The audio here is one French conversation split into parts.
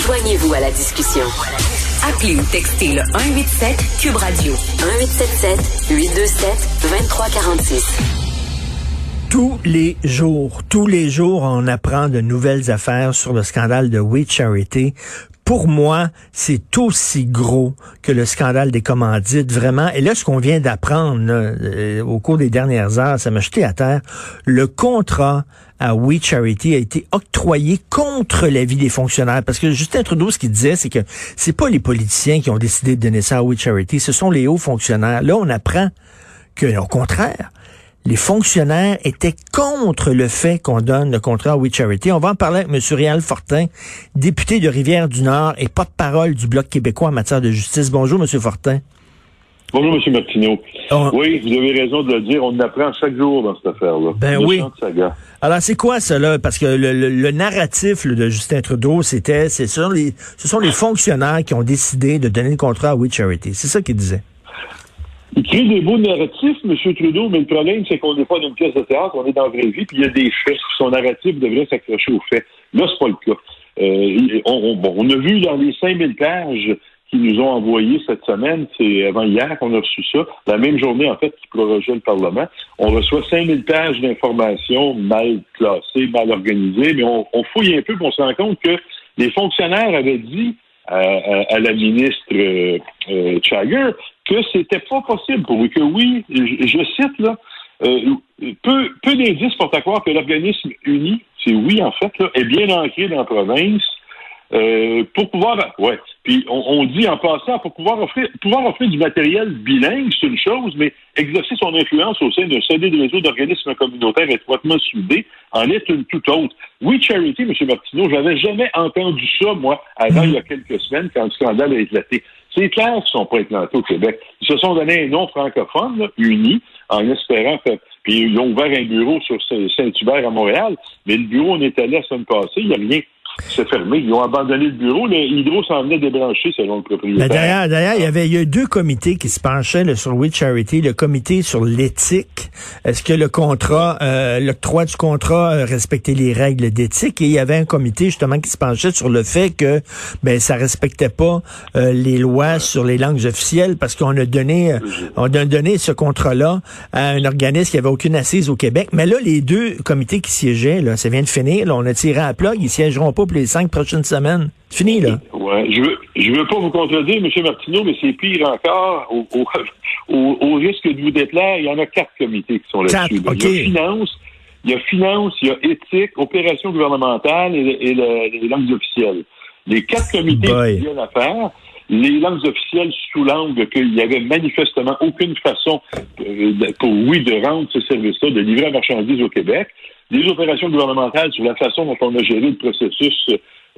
Joignez-vous à la discussion. Appelez ou textez le 187 Cube Radio 1877 827 2346. Tous les jours, tous les jours, on apprend de nouvelles affaires sur le scandale de We Charity. Pour moi, c'est aussi gros que le scandale des commandites, vraiment. Et là, ce qu'on vient d'apprendre euh, au cours des dernières heures, ça m'a jeté à terre. Le contrat à We Charity a été octroyé contre l'avis des fonctionnaires. Parce que Justin Trudeau, ce qu'il disait, c'est que c'est pas les politiciens qui ont décidé de donner ça à We Charity, ce sont les hauts fonctionnaires. Là, on apprend que, au contraire, les fonctionnaires étaient contre le fait qu'on donne le contrat à We Charity. On va en parler avec M. Réal Fortin, député de Rivière-du-Nord et porte-parole du Bloc québécois en matière de justice. Bonjour, M. Fortin. Bonjour, M. Martineau. Oui, vous avez raison de le dire. On apprend chaque jour dans cette affaire-là. Ben oui. Alors, c'est quoi cela? Parce que le, narratif de Justin Trudeau, c'était, ce, ce sont les fonctionnaires qui ont décidé de donner le contrat à We Charity. C'est ça qu'il disait. Il crée des beaux narratifs, M. Trudeau, mais le problème, c'est qu'on n'est pas dans une pièce de théâtre, on est dans la vraie vie, puis il y a des faits. Son narratif devrait s'accrocher aux faits. Là, c'est pas le cas. Euh, on a vu dans les 5000 pages qu'ils nous ont envoyées cette semaine, c'est avant hier qu'on a reçu ça, la même journée, en fait, qui prorogeait le Parlement. On reçoit 5000 pages d'informations mal classées, mal organisées, mais on, fouille un peu, pour se rend compte que les fonctionnaires avaient dit à, la ministre euh, euh que c'était pas possible pour eux, que oui, je, cite là, euh, peu, peu d'indices pour à croire que l'organisme uni, c'est oui en fait, là, est bien ancré dans la province euh, pour pouvoir, ouais. Puis on, dit en passant, pour pouvoir offrir, pouvoir offrir du matériel bilingue, c'est une chose, mais exercer son influence au sein d'un solide réseau d'organismes communautaires étroitement soudés en est une toute autre. Oui, Charity, M. Martineau, j'avais jamais entendu ça, moi, avant il y a quelques semaines, quand le scandale a éclaté. C'est clair qu'ils ne sont pas éclatés au Québec. Ils se sont donné un nom francophone, uni, en espérant que. Puis ils ont ouvert un bureau sur Saint-Hubert à Montréal, mais le bureau, on est allé la semaine passée, il n'y a rien c'est fermé. Ils ont abandonné le bureau. L'hydro s'en venait débrancher selon le propriétaire. D'ailleurs, il y avait eu deux comités qui se penchaient sur We Charity. Le comité sur l'éthique. Est-ce que le contrat, euh, l'octroi du contrat respectait les règles d'éthique? Et il y avait un comité justement qui se penchait sur le fait que ben ça respectait pas euh, les lois sur les langues officielles parce qu'on a donné euh, on a donné ce contrat-là à un organisme qui avait aucune assise au Québec. Mais là, les deux comités qui siégeaient, là, ça vient de finir. Là, on a tiré à plat. Ils siégeront pas pour les cinq prochaines semaines. C'est fini, là. Ouais, je veux, je veux pas vous contredire, M. Martineau, mais c'est pire encore. Au, risque de vous déplaire, il y en a quatre comités qui sont là-dessus. Il y a finance, il y a finance, il y a éthique, opération gouvernementale et, les langues officielles. Les quatre comités qui viennent à faire, les langues officielles sous l'angle qu'il y avait manifestement aucune façon euh, pour, oui, de rendre ce service-là, de livrer la marchandise au Québec des opérations gouvernementales sur la façon dont on a géré le processus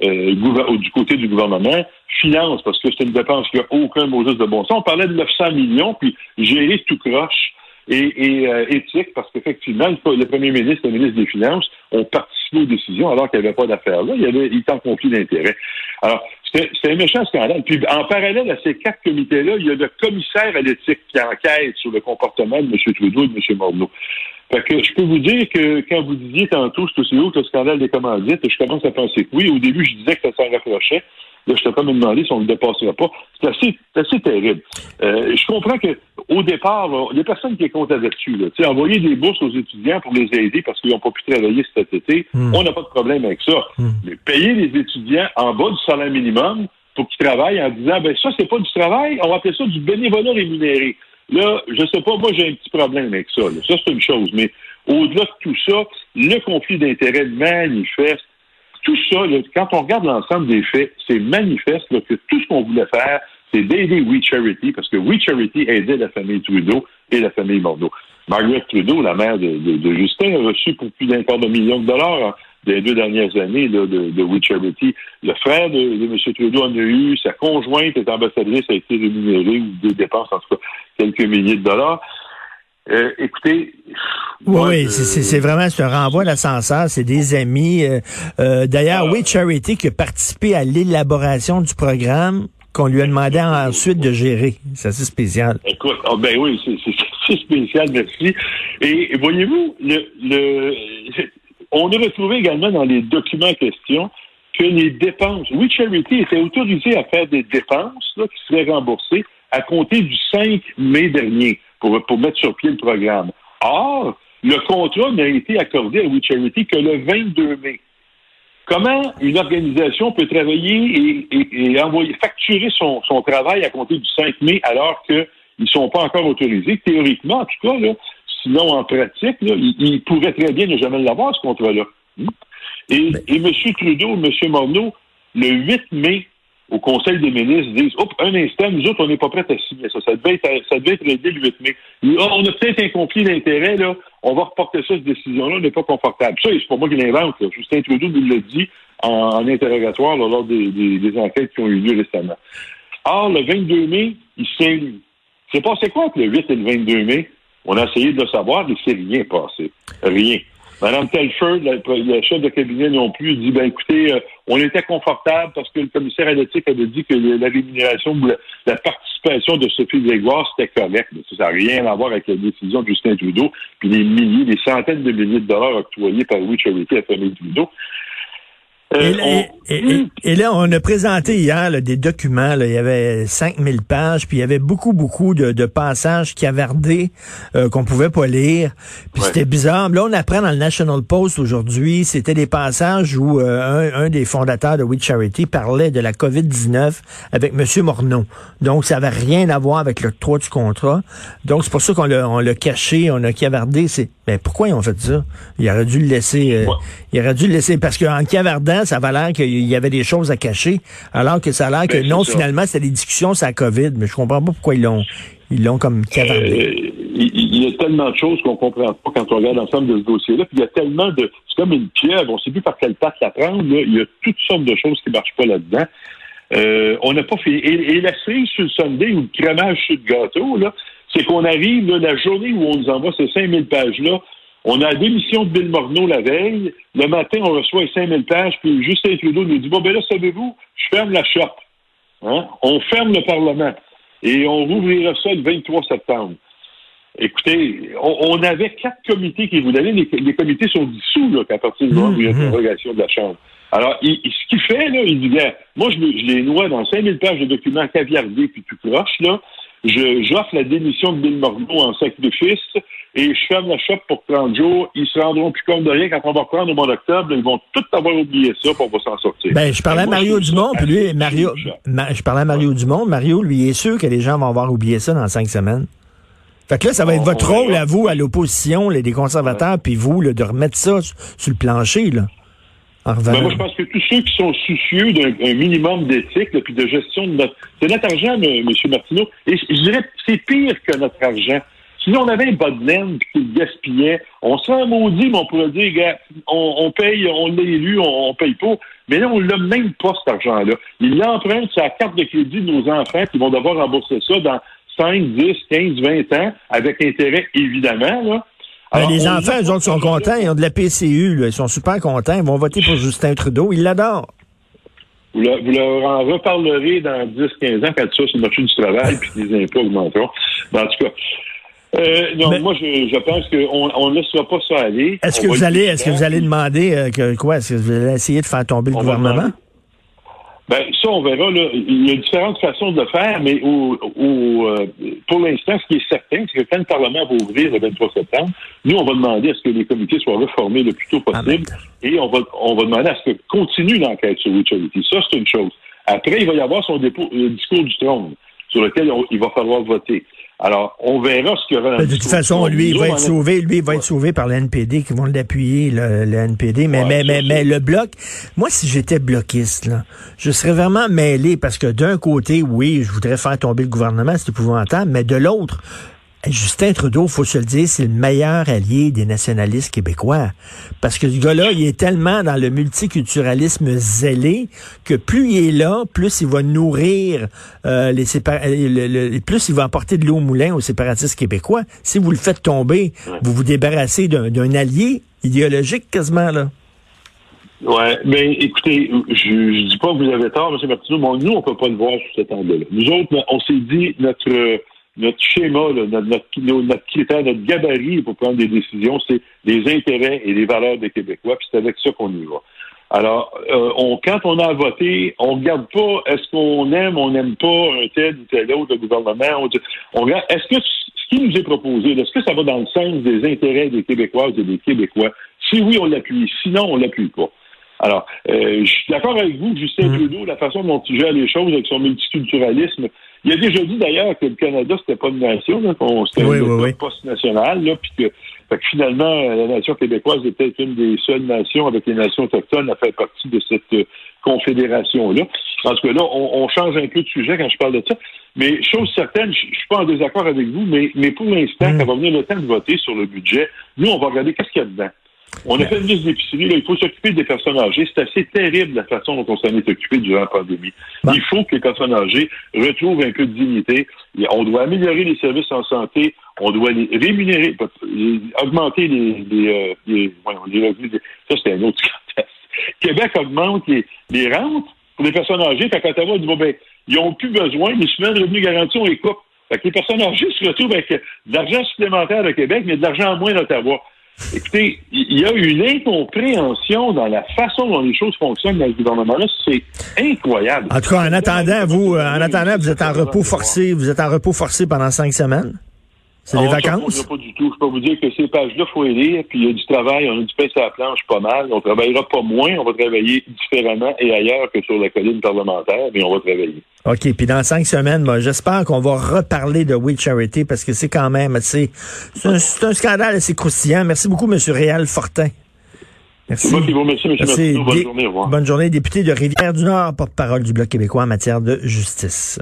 euh, du côté du gouvernement, finance, parce que c'est une dépense qui n'a aucun Moses de bon sens. On parlait de 900 millions, puis gérer tout croche et, euh, éthique, parce qu'effectivement, le, premier ministre et le ministre des Finances ont participé aux décisions alors qu'il n'y avait pas d'affaires là. Il y avait, il était en conflit d'intérêts. Alors, c'est un méchant scandale. Puis, en parallèle à ces quatre comités-là, il y a le commissaire à l'éthique qui enquête sur le comportement de M. Trudeau et de M. Morneau. Fait que je peux vous dire que quand vous disiez tantôt, c'est aussi haut que le scandale des commandites, je commence à penser que oui. Au début, je disais que ça s'en rapprochait. Là, je t'ai pas me demander si on ne le dépassera pas. C'est assez, assez terrible. Euh, je comprends que au départ, il y a personne qui est contre là-dessus. Là. Envoyer des bourses aux étudiants pour les aider parce qu'ils n'ont pas pu travailler cet été, hmm. on n'a pas de problème avec ça. Hmm. Mais payer les étudiants en bas du salaire minimum pour qu'ils travaillent en disant ben ça, c'est pas du travail, on va appeler ça du bénévolat rémunéré. Là, je sais pas, moi j'ai un petit problème avec ça. Ça, c'est une chose. Mais au-delà de tout ça, le conflit d'intérêts manifeste. Tout ça, quand on regarde l'ensemble des faits, c'est manifeste que tout ce qu'on voulait faire, c'est d'aider We Charity, parce que We Charity aidait la famille Trudeau et la famille Morneau. Margaret Trudeau, la mère de, Justin, a reçu pour plus d'un quart de million de dollars des deux dernières années de, de We Charity. Le frère de, M. Trudeau en a eu, sa conjointe est ambassadrice, a été rémunérée ou des dépenses, en tout cas, quelques milliers de dollars. Euh, écoutez. Oui, c'est vraiment un renvoi à l'ascenseur, c'est des amis. Euh, euh, d'ailleurs, ah. We Charity qui a participé à l'élaboration du programme qu'on lui a demandé ensuite de gérer. C'est assez spécial. Écoute, oh, ben oui, c'est spécial, merci. Et voyez-vous, le, le, on a retrouvé également dans les documents en question que les dépenses, We Charity était autorisé à faire des dépenses là, qui seraient remboursées à compter du 5 mai dernier pour, pour mettre sur pied le programme. Or, le contrat n'a été accordé à We Charity que le 22 mai. Comment une organisation peut travailler et, envoyer, facturer son, travail à compter du 5 mai alors qu'ils ne sont pas encore autorisés? Théoriquement, en tout cas, là, sinon en pratique, ils, pourraient très bien ne jamais l'avoir, ce contrat-là. Et, et M. Trudeau, M. Morneau, le 8 mai, au Conseil des ministres disent Oups, un instant, nous autres, on n'est pas prêts à signer ça. Ça devait être, ça devait être réglé le 8 mai. on a peut-être un conflit d'intérêt, là. On va reporter ça, cette décision-là, on n'est pas confortable. Ça, c'est pas moi qui l'invente, Justin Trudeau nous l'a dit en, interrogatoire lors des, des, enquêtes qui ont eu lieu récemment. Or, le 22 mai, il signe. C'est passé quoi entre le 8 et le 22 mai? On a essayé de le savoir, mais c'est rien passé. Rien. Madame Telford, le, chef de cabinet non plus, dit ben écoutez, euh, on était confortable parce que le commissaire à l'éthique avait dit que la rémunération ou la, participation de Sophie Grégoire, c'était correct. Mais ça n'a rien à voir avec la décision de Justin Trudeau, puis les milliers, les centaines de milliers de dollars octroyés par Louis Charity à famille Trudeau. Euh, et, là, on a présenté hier des documents. il y avait 5000 pages, puis il y avait beaucoup, beaucoup de, passages cavardés euh, qu'on pouvait pas lire. Puis c'était bizarre. Là, on apprend dans le National Post aujourd'hui, c'était des passages où euh, un, des fondateurs de We Charity parlait de la COVID-19 avec M. Morneau. Donc, ça avait rien à voir avec le 3 du contrat. Donc, c'est pour ça qu'on l'a caché, on a cavardé. C'est mais pourquoi ils ont fait ça? Il aurait dû le laisser. Il aurait dû le laisser parce qu'en cavardant, ça va l'air qu'il y avait des choses à cacher, alors que ça a l'air que ben, non, finalement, c'était des discussions sur la COVID. Mais je comprends pas pourquoi ils l'ont ils l'ont comme cavardé. Euh, il y a tellement de choses qu'on comprend pas quand on regarde l'ensemble de ce dossier-là. Puis il y a tellement de. C'est comme une pierre, on ne sait plus par quelle patte la prendre. Il y a toutes sortes de choses qui ne marchent pas là-dedans. Euh, on n'a pas fait. Et, la cerise sur le Sunday ou le crémage sur le gâteau, là, c'est qu'on arrive la journée où on nous envoie ces 5000 pages-là on a la démission de Bill Morneau la veille. Le matin, on reçoit les 5000 pages, puis Justin Trudeau nous dit, bon, ben là, savez-vous, je ferme la shop. Hein? On ferme le Parlement. Et on rouvrira ça le 23 septembre. Écoutez, on, avait quatre comités qui vous donnaient. Les, comités sont dissous là, qu'à partir du moment où il y a une mmh. de la Chambre. Alors, ce qu'il fait, là, il dit, bien, moi, je, les noie dans 5000 pages de documents caviardés puis tout croche, là. J'offre la démission de Bill Morneau en sacrifice et je ferme la shop pour 30 jours. Ils se rendront plus compte de rien quand on va reprendre au mois d'octobre. Ils vont tout avoir oublié ça pour s'en sortir. Ben, je parlais à Mario Dumont, puis lui, Mario, je parlais à Mario Dumont. Mario, lui, est sûr que les gens vont avoir oublié ça dans cinq semaines. Fait que là, ça va être votre rôle à vous, à l'opposition, les des conservateurs, puis vous, de remettre ça sur le plancher, là. Ben, moi, je pense que tous ceux qui sont soucieux d'un minimum d'éthique et de gestion de notre... C'est notre argent, M. Martineau. Et je dirais c'est pire que notre argent. Si on avait un bas de laine qui le gaspillait, on serait maudit, mais on pourrait dire, gars, on, paye, on l'a élu, on, paye pas. Mais là, on l'a même pas, cet argent-là. Il l'emprunte sur la carte de crédit de nos enfants qui vont devoir rembourser ça dans 5, 10, 15, 20 ans, avec intérêt, évidemment, là. Ben, les enfants, eux autres, sont contents. Ils ont de la PCU. Là. Ils sont super contents. Ils vont voter pour Justin Trudeau. Ils l'adorent. Vous, leur en reparlerez dans 10-15 ans quand ça sur le marché du travail puis les impôts augmenteront. en tout cas, euh, non, moi, je, je pense qu'on ne laissera pas ça aller. Est-ce que, vous allez, est-ce que vous allez demander euh, que, quoi? Est-ce que vous allez essayer de faire tomber le gouvernement? Ben, ça, on verra. Là. Il y a différentes façons de le faire, mais au, euh, pour l'instant, ce qui est certain, c'est que quand le Parlement va ouvrir le 23 septembre, nous, on va demander à ce que les comités soient reformés le plus tôt ah, possible et on va, on va demander à ce que continue l'enquête sur Charity. Ça, c'est une chose. Après, il va y avoir son dépôt, le discours du trône sur lequel il va falloir voter. Alors, on verra ce qu'il y aura dans De toute façon, lui, il va être sauvé, lui, il va être sauvé par le NPD qui vont l'appuyer, le, le, NPD. Mais, mais, mais, mais, le bloc, moi, si j'étais bloquiste, là, je serais vraiment mêlé parce que d'un côté, oui, je voudrais faire tomber le gouvernement, c'est épouvantable, mais de l'autre, Justin Trudeau, faut se le dire, c'est le meilleur allié des nationalistes québécois. Parce que ce gars-là, il est tellement dans le multiculturalisme zélé que plus il est là, plus il va nourrir euh, les le, plus il va apporter de l'eau au moulin aux séparatistes québécois. Si vous le faites tomber, vous vous débarrassez d'un allié idéologique quasiment là. Ouais, mais écoutez, je, je dis pas que vous avez tort, M. Martineau, mais nous, on peut pas le voir sous cet angle-là. Nous autres, on s'est dit notre notre schéma, notre, notre, critère, notre gabarit pour prendre des décisions, c'est les intérêts et les valeurs des Québécois, puis c'est avec ça qu'on y va. Alors, euh, on, quand on a voté, on regarde pas est-ce qu'on aime, on n'aime pas un tel ou tel autre gouvernement. On, regarde est-ce que ce qui nous est proposé, est-ce que ça va dans le sens des intérêts des Québécoises et des Québécois? Si oui, on l'appuie. Sinon, on l'appuie pas. Alors, euh, je suis d'accord avec vous, Justin mmh. Trudeau, la façon dont il gère les choses avec son multiculturalisme. Il a déjà dit d'ailleurs que le Canada, c'était pas une nation, c'était un poste national, là, puis que fait que finalement, la nation québécoise peut-être une des seules nations avec les nations autochtones à faire partie de cette euh, confédération-là. En tout cas, là, on, change un peu de sujet quand je parle de ça. Mais chose certaine, je, suis pas en désaccord avec vous, mais, mais pour l'instant, mm. quand va venir le temps de voter sur le budget, nous, on va regarder qu'est-ce qu'il y a dedans. On a fait une liste d'épicerie, il faut s'occuper des personnes âgées. C'est assez terrible la façon dont on s'en est occupé durant la pandémie. Il faut que les personnes âgées retrouvent un peu de dignité. On doit améliorer les services en santé, on doit les rémunérer, augmenter les, les, euh, revenus. Ça, c'est un autre Québec augmente les, rentes pour les personnes âgées. Fait qu'Ottawa dit, bon, ben, ils n'ont plus besoin, les semaines de revenus garantis, on les coupe. Fait que les personnes âgées se retrouvent avec de l'argent supplémentaire de Québec, mais de l'argent en moins d'Ottawa. Écoutez, il y a une incompréhension dans la façon dont les choses fonctionnent dans le gouvernement-là. C'est incroyable. En tout cas, en attendant, vous, euh, en attendant, vous êtes en repos forcé, vous êtes en repos forcé pendant cinq semaines? C'est les vacances? pas du tout. Je peux vous dire que ces pages-là, il faut les lire, puis il y a du travail, on a du pain sur la planche pas mal. On travaillera pas moins, on va travailler différemment et ailleurs que sur la colline parlementaire, mais on va travailler. OK, puis dans cinq semaines, j'espère qu'on va reparler de We Charity parce que c'est quand même, c'est un, un, scandale assez croustillant. Merci beaucoup, M. Réal Fortin. Merci. C'est moi qui vous remercie, M. Bonne journée. Au revoir. Bonne journée, député de Rivière-du-Nord, porte-parole du Bloc québécois en matière de justice.